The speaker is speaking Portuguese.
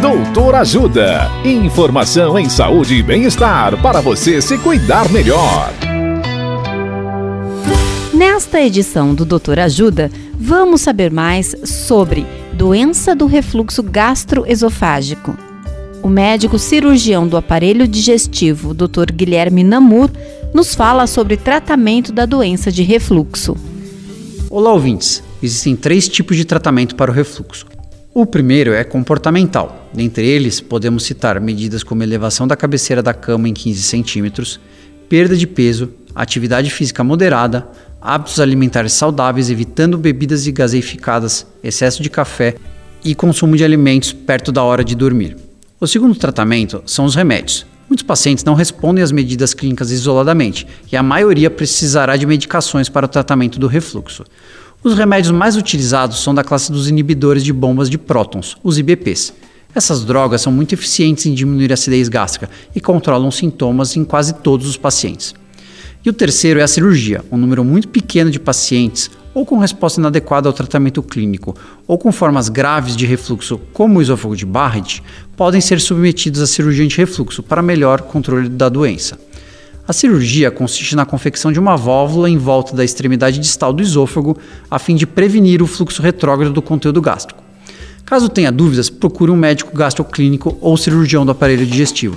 Doutor Ajuda. Informação em saúde e bem-estar para você se cuidar melhor. Nesta edição do Doutor Ajuda, vamos saber mais sobre doença do refluxo gastroesofágico. O médico cirurgião do aparelho digestivo, Dr. Guilherme Namur, nos fala sobre tratamento da doença de refluxo. Olá, ouvintes! Existem três tipos de tratamento para o refluxo. O primeiro é comportamental. Dentre eles, podemos citar medidas como elevação da cabeceira da cama em 15 centímetros, perda de peso, atividade física moderada, hábitos alimentares saudáveis, evitando bebidas gaseificadas, excesso de café e consumo de alimentos perto da hora de dormir. O segundo tratamento são os remédios. Muitos pacientes não respondem às medidas clínicas isoladamente e a maioria precisará de medicações para o tratamento do refluxo. Os remédios mais utilizados são da classe dos inibidores de bombas de prótons, os IBPs. Essas drogas são muito eficientes em diminuir a acidez gástrica e controlam sintomas em quase todos os pacientes. E o terceiro é a cirurgia, um número muito pequeno de pacientes ou com resposta inadequada ao tratamento clínico, ou com formas graves de refluxo, como o esôfago de Barrett, podem ser submetidos à cirurgia anti-refluxo para melhor controle da doença. A cirurgia consiste na confecção de uma válvula em volta da extremidade distal do esôfago, a fim de prevenir o fluxo retrógrado do conteúdo gástrico. Caso tenha dúvidas, procure um médico gastroclínico ou cirurgião do aparelho digestivo.